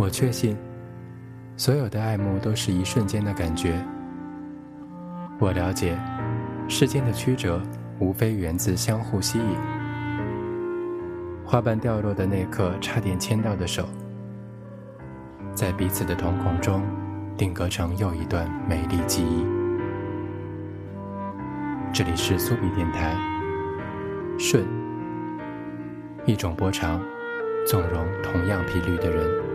我确信，所有的爱慕都是一瞬间的感觉。我了解，世间的曲折无非源自相互吸引。花瓣掉落的那刻，差点牵到的手，在彼此的瞳孔中定格成又一段美丽记忆。这里是苏比电台，顺，一种波长，纵容同样频率的人。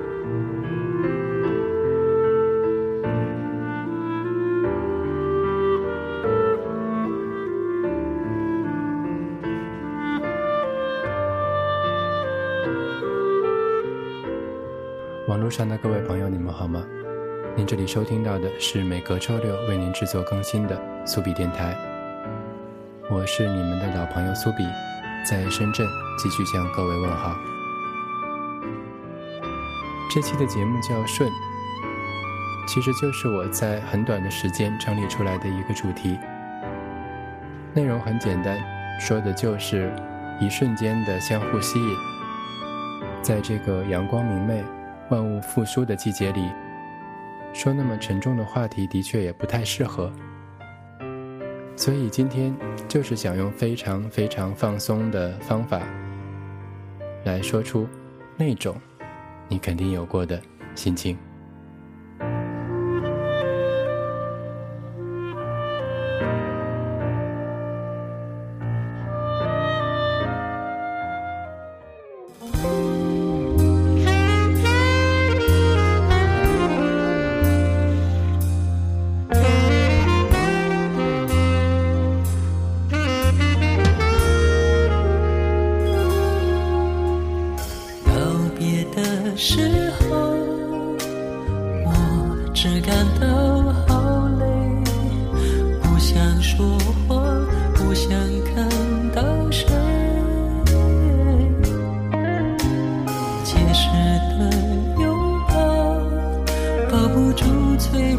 上的各位朋友，你们好吗？您这里收听到的是每隔周六为您制作更新的苏比电台，我是你们的老朋友苏比，在深圳继续向各位问好。这期的节目叫“顺”，其实就是我在很短的时间整理出来的一个主题，内容很简单，说的就是一瞬间的相互吸引，在这个阳光明媚。万物复苏的季节里，说那么沉重的话题的确也不太适合。所以今天就是想用非常非常放松的方法，来说出那种你肯定有过的心情。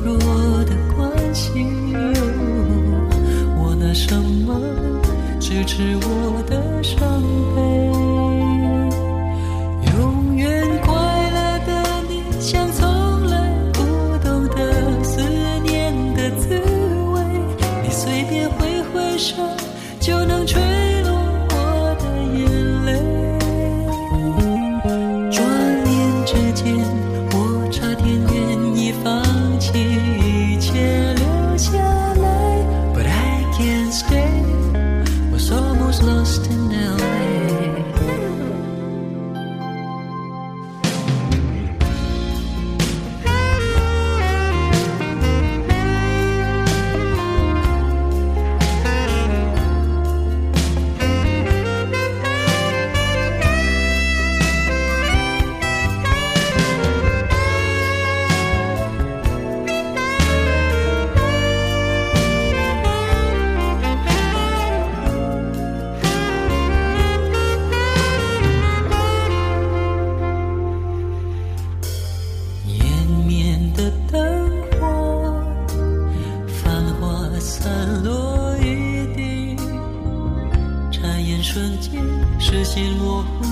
弱的关系。我拿什么支持我的伤悲？落。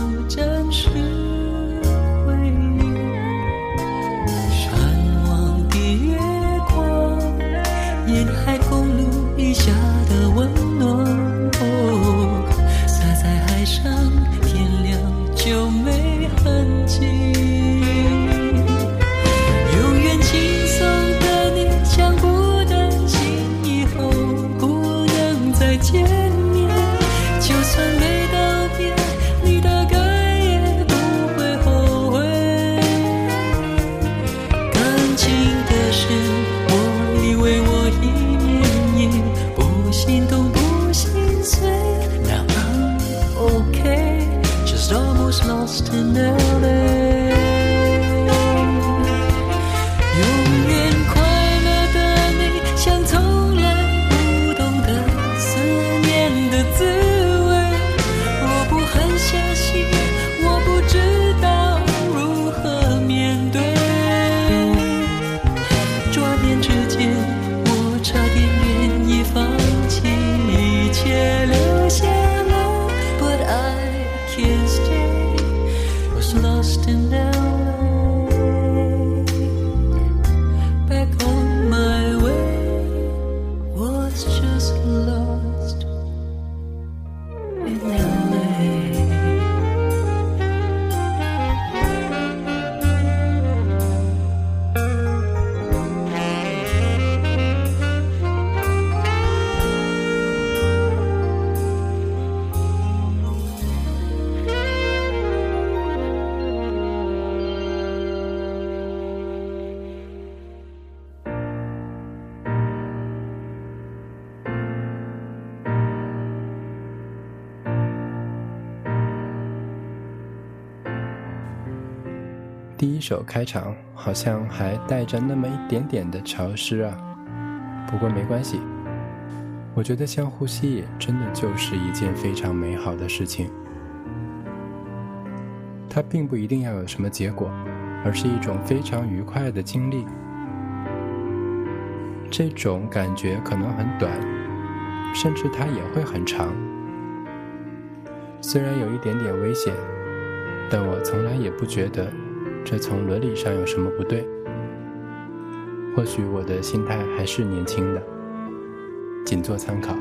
首开场好像还带着那么一点点的潮湿啊，不过没关系。我觉得像呼吸真的就是一件非常美好的事情。它并不一定要有什么结果，而是一种非常愉快的经历。这种感觉可能很短，甚至它也会很长。虽然有一点点危险，但我从来也不觉得这从伦理上有什么不对。或许我的心态还是年轻的，仅做参考。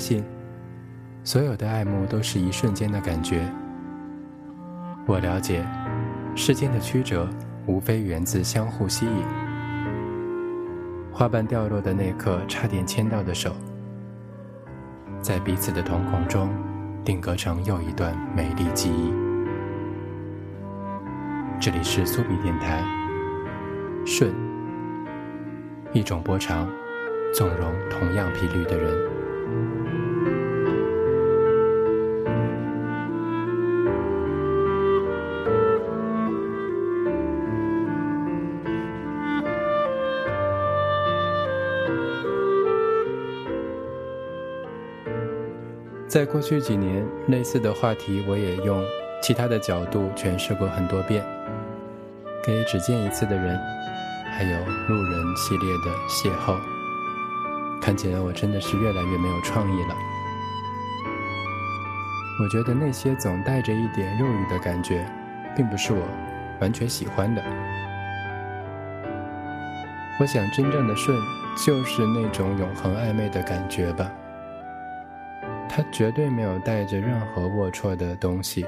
信，所有的爱慕都是一瞬间的感觉。我了解，世间的曲折无非源自相互吸引。花瓣掉落的那刻，差点牵到的手，在彼此的瞳孔中定格成又一段美丽记忆。这里是苏比电台，顺，一种波长，纵容同样频率的人。在过去几年，类似的话题我也用其他的角度诠释过很多遍。给只见一次的人，还有路人系列的邂逅，看起来我真的是越来越没有创意了。我觉得那些总带着一点肉欲的感觉，并不是我完全喜欢的。我想真正的顺，就是那种永恒暧昧的感觉吧。他绝对没有带着任何龌龊的东西，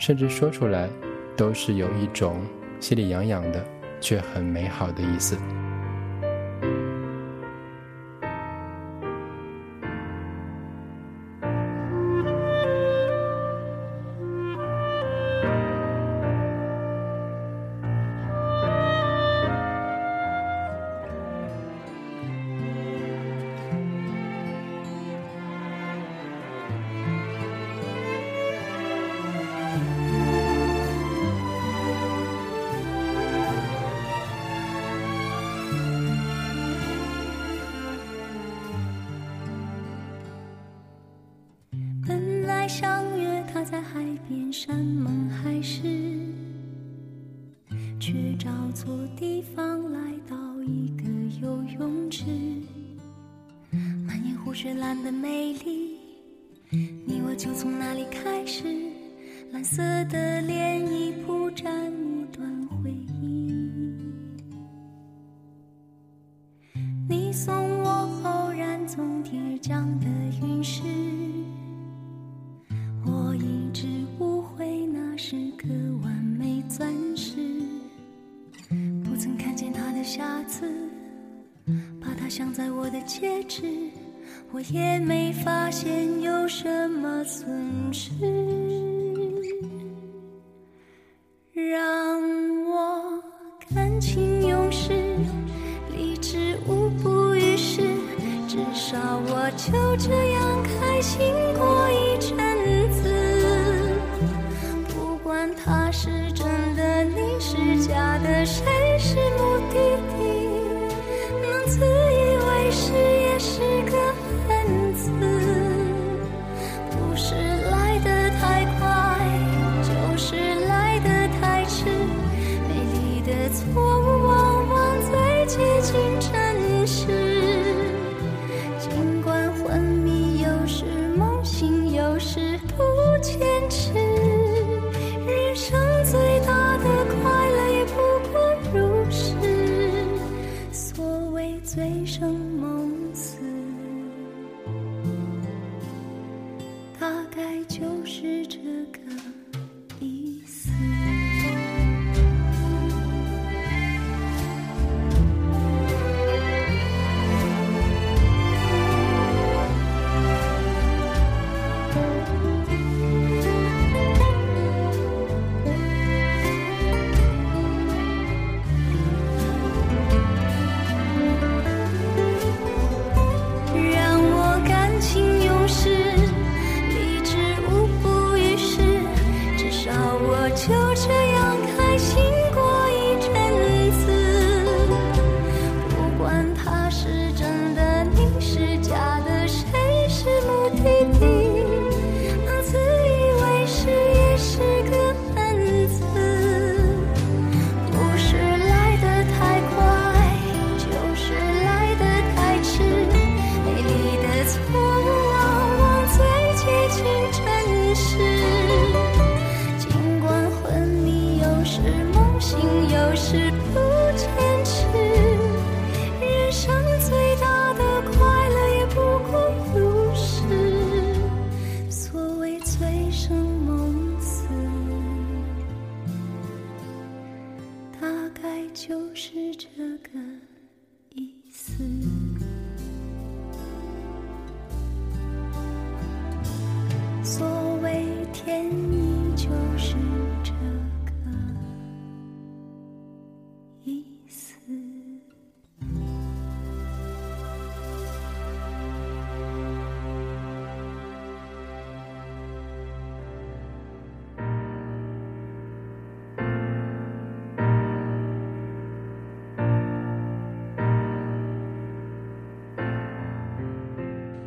甚至说出来，都是有一种心里痒痒的，却很美好的意思。是蓝的美丽你我就从那里开始蓝色的涟漪铺展一段回忆你送也没发现有什么损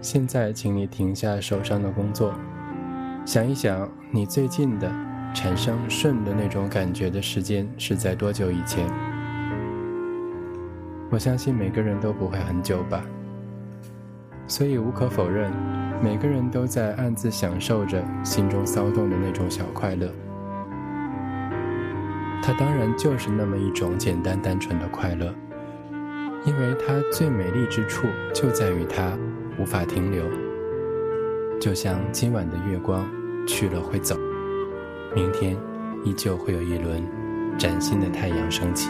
现在，请你停下手上的工作，想一想，你最近的产生顺的那种感觉的时间是在多久以前？我相信每个人都不会很久吧。所以无可否认，每个人都在暗自享受着心中骚动的那种小快乐。它当然就是那么一种简单单纯的快乐，因为它最美丽之处就在于它。无法停留，就像今晚的月光去了会走，明天依旧会有一轮崭新的太阳升起。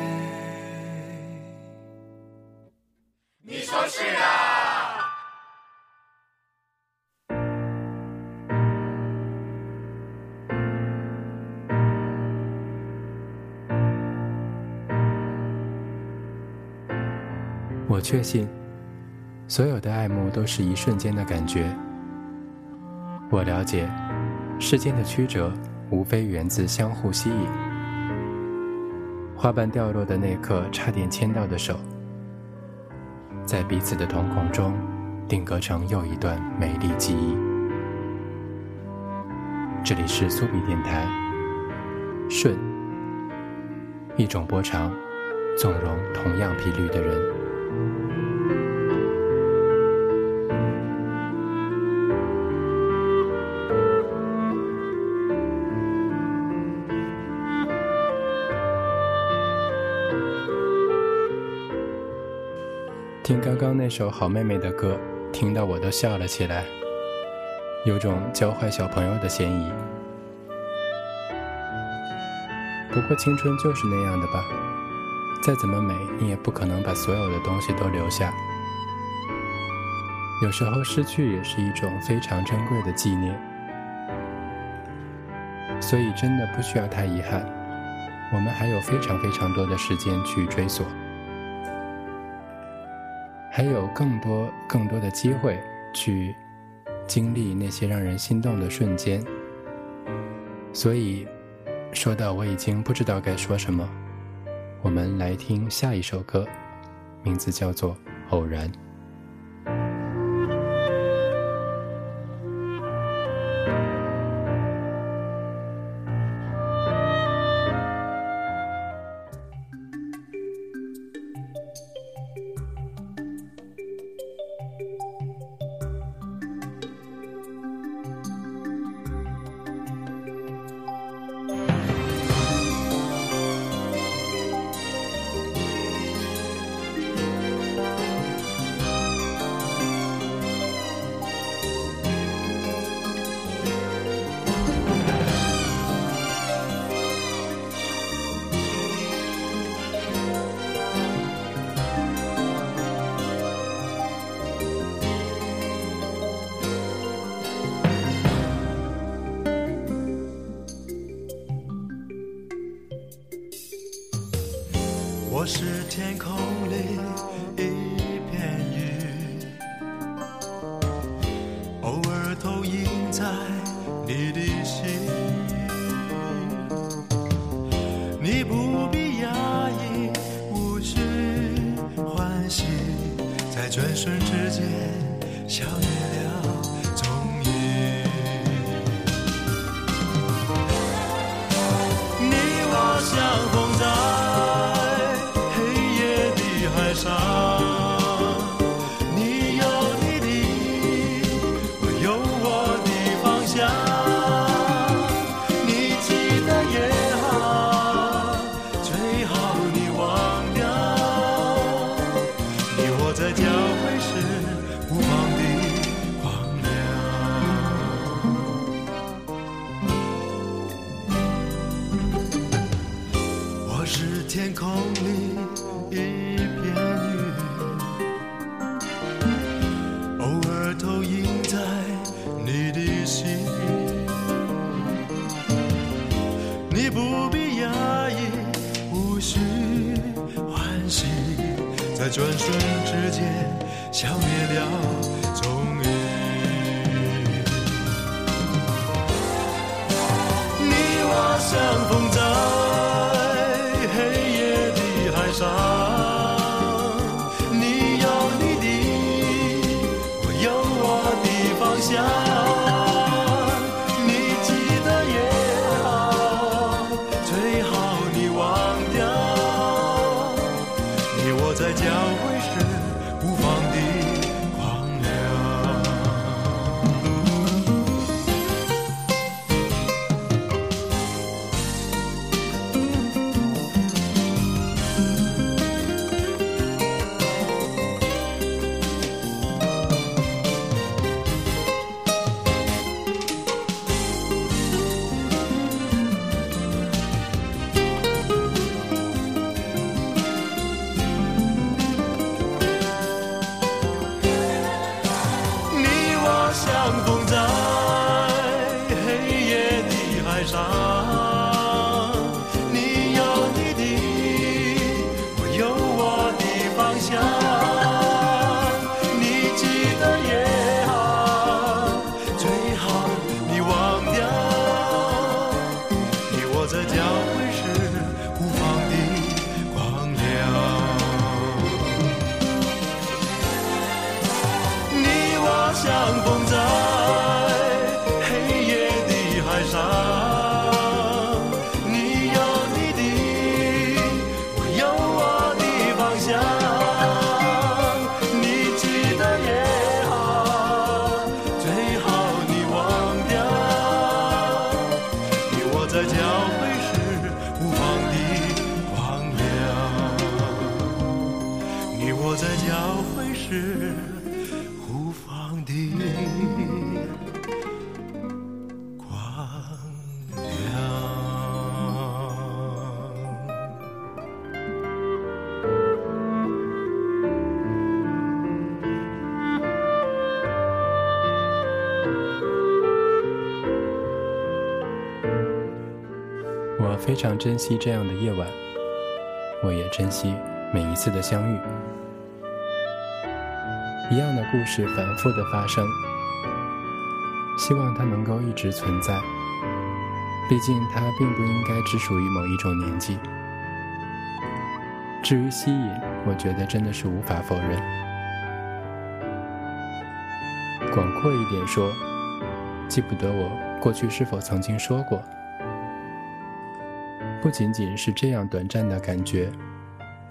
确信，所有的爱慕都是一瞬间的感觉。我了解，世间的曲折无非源自相互吸引。花瓣掉落的那刻，差点牵到的手，在彼此的瞳孔中定格成又一段美丽记忆。这里是苏比电台，顺，一种波长，纵容同样频率的人。听刚刚那首好妹妹的歌，听到我都笑了起来，有种教坏小朋友的嫌疑。不过青春就是那样的吧，再怎么美，你也不可能把所有的东西都留下。有时候失去也是一种非常珍贵的纪念，所以真的不需要太遗憾。我们还有非常非常多的时间去追索，还有更多更多的机会去经历那些让人心动的瞬间。所以，说到我已经不知道该说什么，我们来听下一首歌，名字叫做《偶然》。你。不必压抑，无需欢喜，在转瞬之间消灭相逢这样的夜晚，我也珍惜每一次的相遇。一样的故事反复的发生，希望它能够一直存在。毕竟它并不应该只属于某一种年纪。至于吸引，我觉得真的是无法否认。广阔一点说，记不得我过去是否曾经说过。不仅仅是这样短暂的感觉，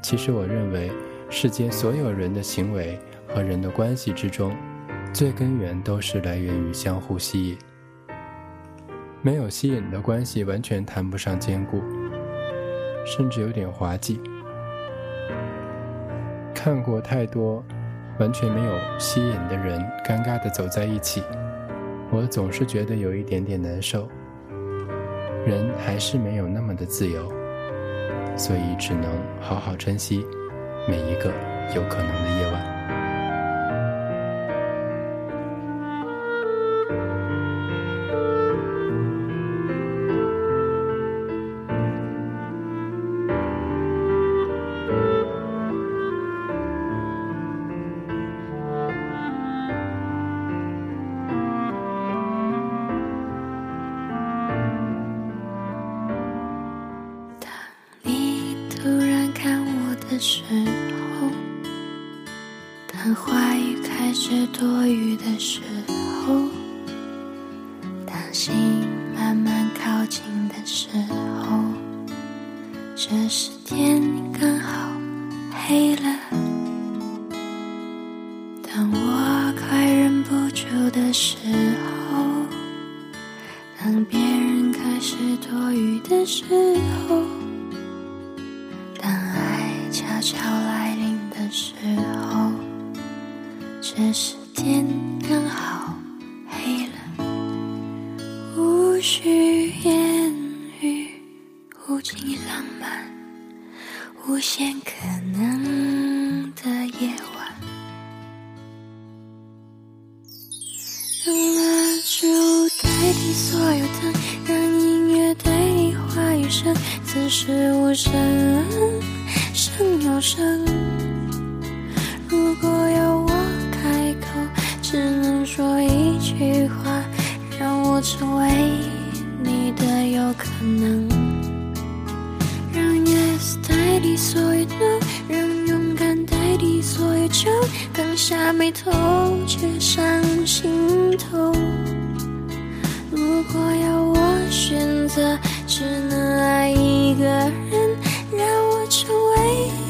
其实我认为世间所有人的行为。和人的关系之中，最根源都是来源于相互吸引。没有吸引的关系，完全谈不上坚固，甚至有点滑稽。看过太多完全没有吸引的人尴尬的走在一起，我总是觉得有一点点难受。人还是没有那么的自由，所以只能好好珍惜每一个有可能的夜晚。时候当话语开始多余的时候话，让我成为你的有可能。让 yes 代替所有 no，让勇敢代替所有就，刚下眉头却上心头。如果要我选择，只能爱一个人，让我成为。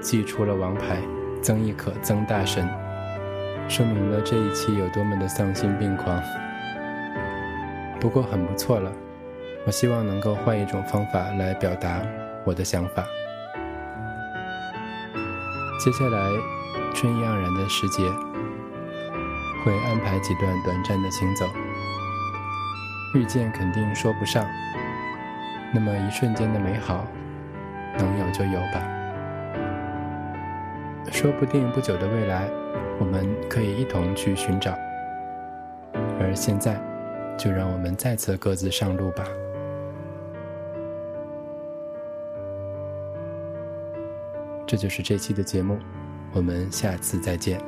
祭出了王牌，曾轶可，曾大神，说明了这一期有多么的丧心病狂。不过很不错了，我希望能够换一种方法来表达我的想法。接下来，春意盎然的时节，会安排几段短暂的行走。遇见肯定说不上，那么一瞬间的美好，能有就有吧。说不定不久的未来，我们可以一同去寻找。而现在，就让我们再次各自上路吧。这就是这期的节目，我们下次再见。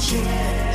寻